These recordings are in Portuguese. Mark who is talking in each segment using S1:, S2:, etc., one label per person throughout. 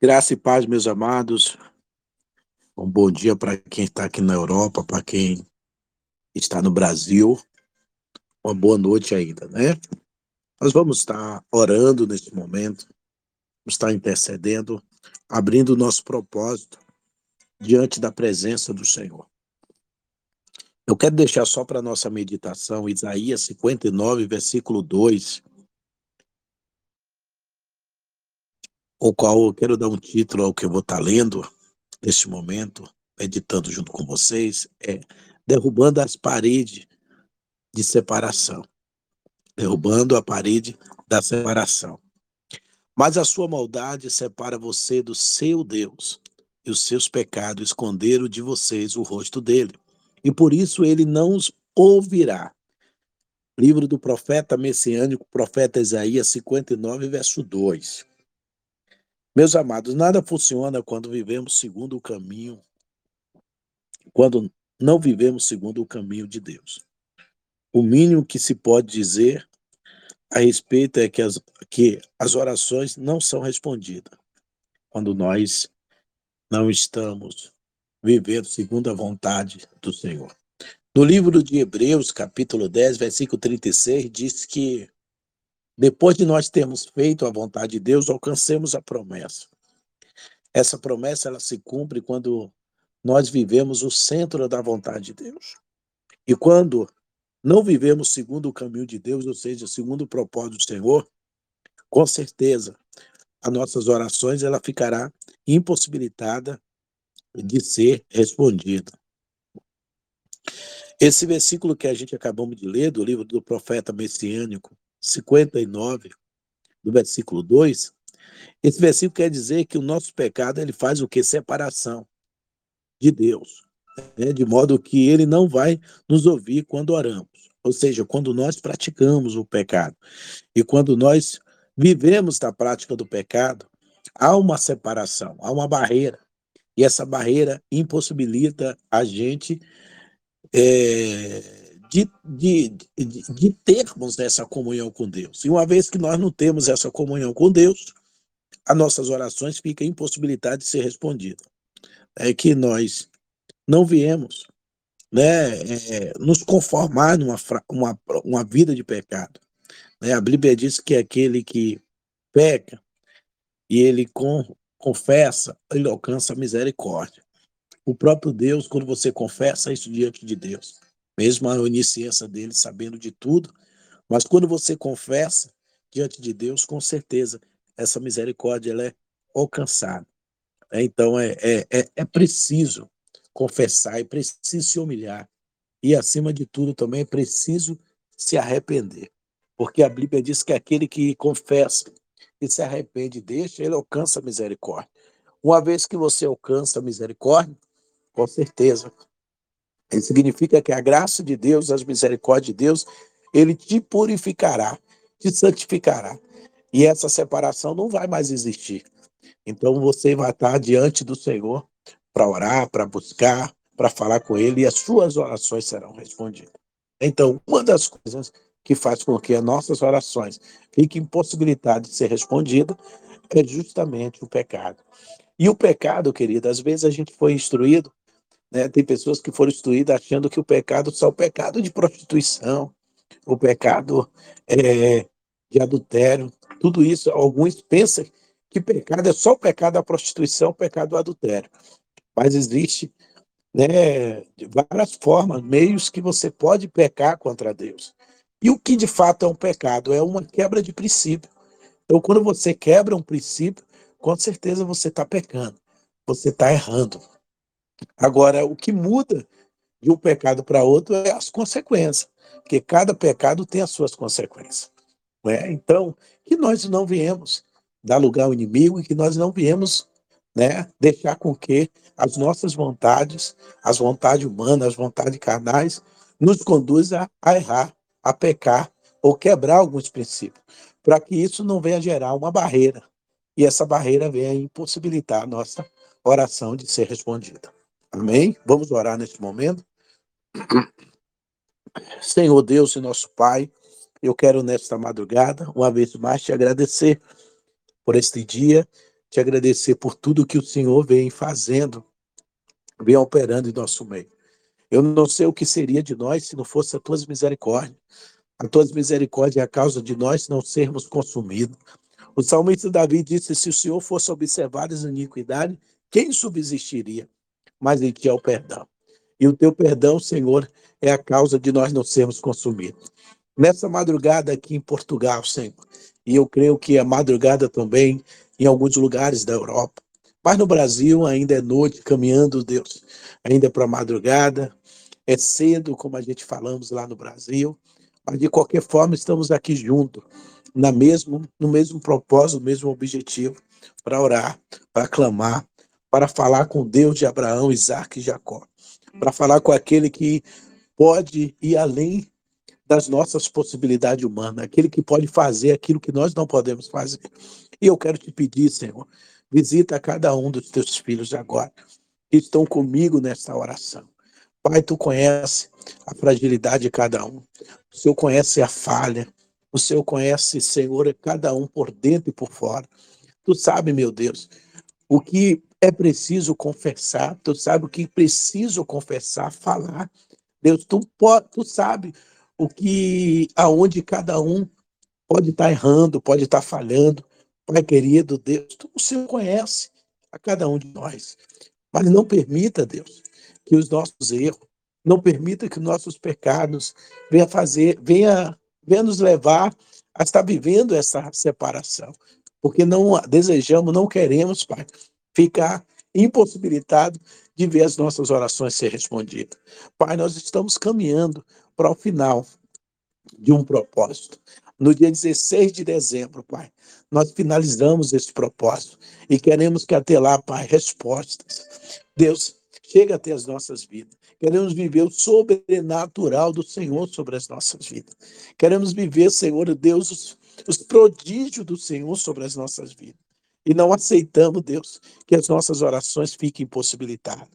S1: Graça e paz, meus amados. Um bom dia para quem está aqui na Europa, para quem está no Brasil. Uma boa noite ainda, né? Nós vamos estar orando nesse momento, vamos estar intercedendo, abrindo o nosso propósito diante da presença do Senhor. Eu quero deixar só para nossa meditação Isaías 59, versículo 2, o qual eu quero dar um título ao que eu vou estar lendo neste momento, meditando junto com vocês, é Derrubando as paredes de separação. Derrubando a parede da separação. Mas a sua maldade separa você do seu Deus, e os seus pecados esconderam de vocês o rosto dele e por isso ele não os ouvirá. Livro do profeta messiânico, profeta Isaías 59, verso 2. Meus amados, nada funciona quando vivemos segundo o caminho, quando não vivemos segundo o caminho de Deus. O mínimo que se pode dizer a respeito é que as, que as orações não são respondidas quando nós não estamos vivendo segundo a vontade do Senhor. No livro de Hebreus, capítulo 10, versículo 36, diz que depois de nós termos feito a vontade de Deus, alcancemos a promessa. Essa promessa ela se cumpre quando nós vivemos o centro da vontade de Deus. E quando não vivemos segundo o caminho de Deus, ou seja, segundo o propósito do Senhor, com certeza as nossas orações ela ficará impossibilitada de ser respondido. Esse versículo que a gente acabamos de ler, do livro do profeta messiânico, 59, do versículo 2, esse versículo quer dizer que o nosso pecado ele faz o que? Separação de Deus. Né? De modo que ele não vai nos ouvir quando oramos. Ou seja, quando nós praticamos o pecado. E quando nós vivemos da prática do pecado, há uma separação, há uma barreira e essa barreira impossibilita a gente é, de, de, de, de, termos essa comunhão com Deus. E uma vez que nós não temos essa comunhão com Deus, as nossas orações ficam impossibilitadas de ser respondidas. É que nós não viemos né, é, nos conformar numa uma, uma vida de pecado. Né? A Bíblia diz que aquele que peca e ele com, confessa, ele alcança a misericórdia. O próprio Deus, quando você confessa isso diante de Deus, mesmo a onisciência dele, sabendo de tudo, mas quando você confessa diante de Deus, com certeza, essa misericórdia ela é alcançada. É, então, é, é, é, é preciso confessar, é preciso se humilhar. E, acima de tudo, também é preciso se arrepender. Porque a Bíblia diz que aquele que confessa e se arrepende deixa, ele alcança a misericórdia. Uma vez que você alcança a misericórdia, com certeza, isso significa que a graça de Deus, as misericórdias de Deus, ele te purificará, te santificará. E essa separação não vai mais existir. Então você vai estar diante do Senhor para orar, para buscar, para falar com Ele, e as suas orações serão respondidas. Então, uma das coisas que faz com que as nossas orações fiquem impossibilitadas de ser respondidas é justamente o pecado. E o pecado, querido, às vezes a gente foi instruído, né? tem pessoas que foram instruídas achando que o pecado só o pecado de prostituição, o pecado é, de adultério, tudo isso, alguns pensam que pecado é só o pecado da prostituição, o pecado do adultério. Mas existe né, várias formas, meios que você pode pecar contra Deus. E o que de fato é um pecado? É uma quebra de princípio. Então, quando você quebra um princípio, com certeza você está pecando, você está errando. Agora, o que muda de um pecado para outro é as consequências, porque cada pecado tem as suas consequências. Né? Então, que nós não viemos dar lugar ao inimigo e que nós não viemos né, deixar com que as nossas vontades, as vontades humanas, as vontades carnais, nos conduzam a errar a pecar ou quebrar alguns princípios, para que isso não venha gerar uma barreira e essa barreira venha impossibilitar a nossa oração de ser respondida. Amém? Vamos orar neste momento. Senhor Deus e nosso Pai, eu quero nesta madrugada, uma vez mais, te agradecer por este dia, te agradecer por tudo que o Senhor vem fazendo, vem operando em nosso meio. Eu não sei o que seria de nós se não fosse a tuas misericórdias. A tuas misericórdias é a causa de nós não sermos consumidos. O salmista Davi disse: Se o Senhor fosse observar as iniquidades, quem subsistiria? Mas em ti é o perdão. E o teu perdão, Senhor, é a causa de nós não sermos consumidos. Nessa madrugada aqui em Portugal, Senhor, e eu creio que a madrugada também em alguns lugares da Europa. Mas no Brasil ainda é noite, caminhando, Deus, ainda é para madrugada, é cedo, como a gente falamos lá no Brasil, mas de qualquer forma estamos aqui juntos na mesmo, no mesmo propósito, no mesmo objetivo, para orar, para clamar, para falar com Deus de Abraão, Isaac e Jacó, para falar com aquele que pode ir além das nossas possibilidades humanas, aquele que pode fazer aquilo que nós não podemos fazer. E eu quero te pedir, Senhor, visita cada um dos teus filhos agora, que estão comigo nesta oração. Pai, tu conhece a fragilidade de cada um, o Senhor conhece a falha, o Senhor conhece, Senhor, cada um por dentro e por fora. Tu sabe, meu Deus, o que é preciso confessar, tu sabe o que preciso confessar, falar. Deus, tu, pode, tu sabe o que, aonde cada um pode estar errando, pode estar falhando. Pai querido, Deus, tu, Senhor conhece a cada um de nós. Mas não permita, Deus, que os nossos erros, não permita que os nossos pecados venha fazer, venha venha nos levar a estar vivendo essa separação. Porque não desejamos, não queremos, Pai, ficar impossibilitado de ver as nossas orações ser respondidas. Pai, nós estamos caminhando para o final de um propósito. No dia 16 de dezembro, Pai, nós finalizamos esse propósito e queremos que até lá, Pai, respostas. Deus, chega até as nossas vidas. Queremos viver o sobrenatural do Senhor sobre as nossas vidas. Queremos viver, Senhor Deus, os, os prodígios do Senhor sobre as nossas vidas. E não aceitamos, Deus, que as nossas orações fiquem impossibilitadas.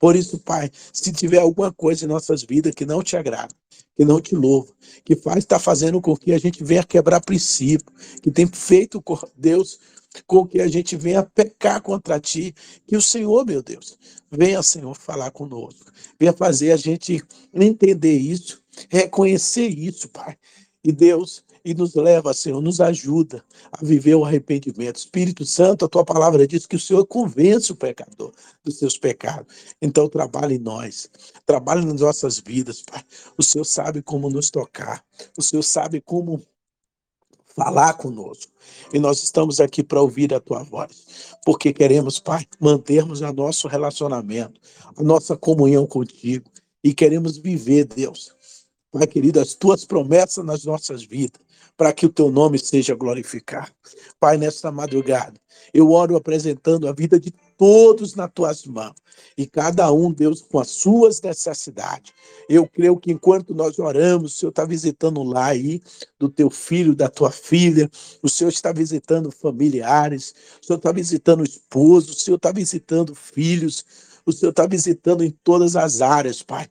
S1: Por isso, Pai, se tiver alguma coisa em nossas vidas que não te agrada, que não te louva, que faz está fazendo com que a gente venha quebrar princípio, que tem feito, Deus, com que a gente venha pecar contra ti, que o Senhor, meu Deus, venha, Senhor, falar conosco, venha fazer a gente entender isso, reconhecer isso, Pai. E Deus, e nos leva, Senhor, nos ajuda a viver o arrependimento. Espírito Santo, a tua palavra diz que o Senhor convence o pecador dos seus pecados. Então, trabalhe em nós, trabalhe nas nossas vidas, Pai. O Senhor sabe como nos tocar, o Senhor sabe como falar conosco. E nós estamos aqui para ouvir a tua voz, porque queremos, Pai, mantermos o nosso relacionamento, a nossa comunhão contigo e queremos viver, Deus. Pai querido, as tuas promessas nas nossas vidas, para que o teu nome seja glorificado. Pai, nesta madrugada, eu oro apresentando a vida de todos nas tuas mãos. E cada um, Deus, com as suas necessidades. Eu creio que enquanto nós oramos, o Senhor está visitando lá aí do teu filho, da tua filha, o Senhor está visitando familiares, o Senhor está visitando o esposo, o Senhor está visitando filhos, o Senhor está visitando em todas as áreas, Pai.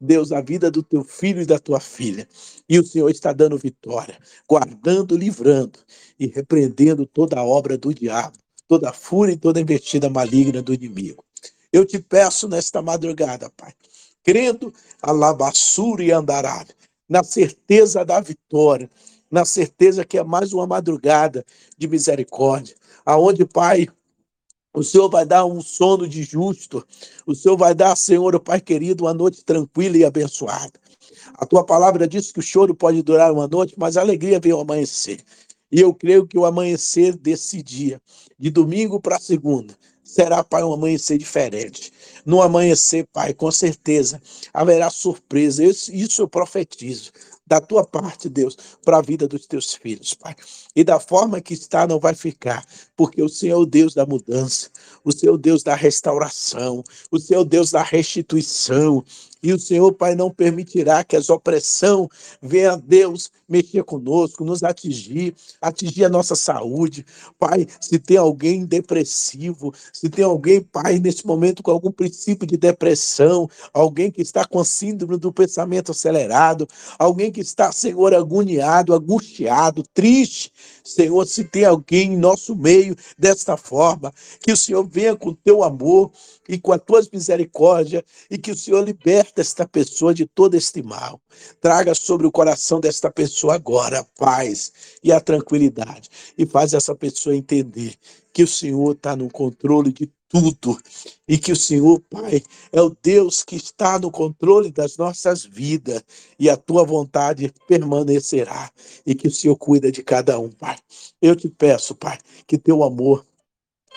S1: Deus, a vida do teu filho e da tua filha. E o Senhor está dando vitória, guardando, livrando e repreendendo toda a obra do diabo, toda a fúria e toda a investida maligna do inimigo. Eu te peço nesta madrugada, Pai, crendo a labassura e andará, na certeza da vitória, na certeza que é mais uma madrugada de misericórdia, aonde, Pai, o Senhor vai dar um sono de justo. O Senhor vai dar, Senhor, Pai querido, uma noite tranquila e abençoada. A tua palavra diz que o choro pode durar uma noite, mas a alegria vem ao amanhecer. E eu creio que o amanhecer desse dia, de domingo para segunda, será, Pai, um amanhecer diferente. No amanhecer, Pai, com certeza haverá surpresa. Isso, isso eu profetizo da tua parte, Deus, para a vida dos teus filhos, Pai. E da forma que está, não vai ficar, porque o Senhor é o Deus da mudança, o Senhor é o Deus da restauração, o Senhor é o Deus da restituição. E o Senhor, Pai, não permitirá que as opressão venha, Deus, mexer conosco, nos atingir, atingir a nossa saúde. Pai, se tem alguém depressivo, se tem alguém, Pai, nesse momento com algum princípio de depressão, alguém que está com síndrome do pensamento acelerado, alguém que está, Senhor, agoniado, angustiado, triste, Senhor, se tem alguém em nosso meio desta forma, que o Senhor venha com teu amor e com as tuas misericórdias e que o Senhor liberta esta pessoa de todo este mal. Traga sobre o coração desta pessoa agora a paz e a tranquilidade e faz essa pessoa entender que o Senhor está no controle de tudo e que o Senhor, Pai, é o Deus que está no controle das nossas vidas e a tua vontade permanecerá e que o Senhor cuida de cada um, Pai. Eu te peço, Pai, que teu amor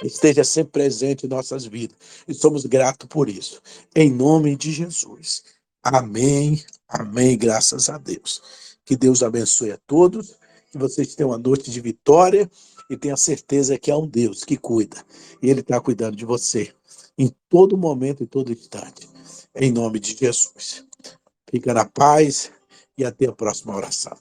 S1: esteja sempre presente em nossas vidas e somos gratos por isso. Em nome de Jesus. Amém. Amém. Graças a Deus. Que Deus abençoe a todos, que vocês tenham uma noite de vitória e tenha certeza que há um Deus que cuida. E Ele está cuidando de você em todo momento, em todo instante. Em nome de Jesus. Fica na paz e até a próxima oração.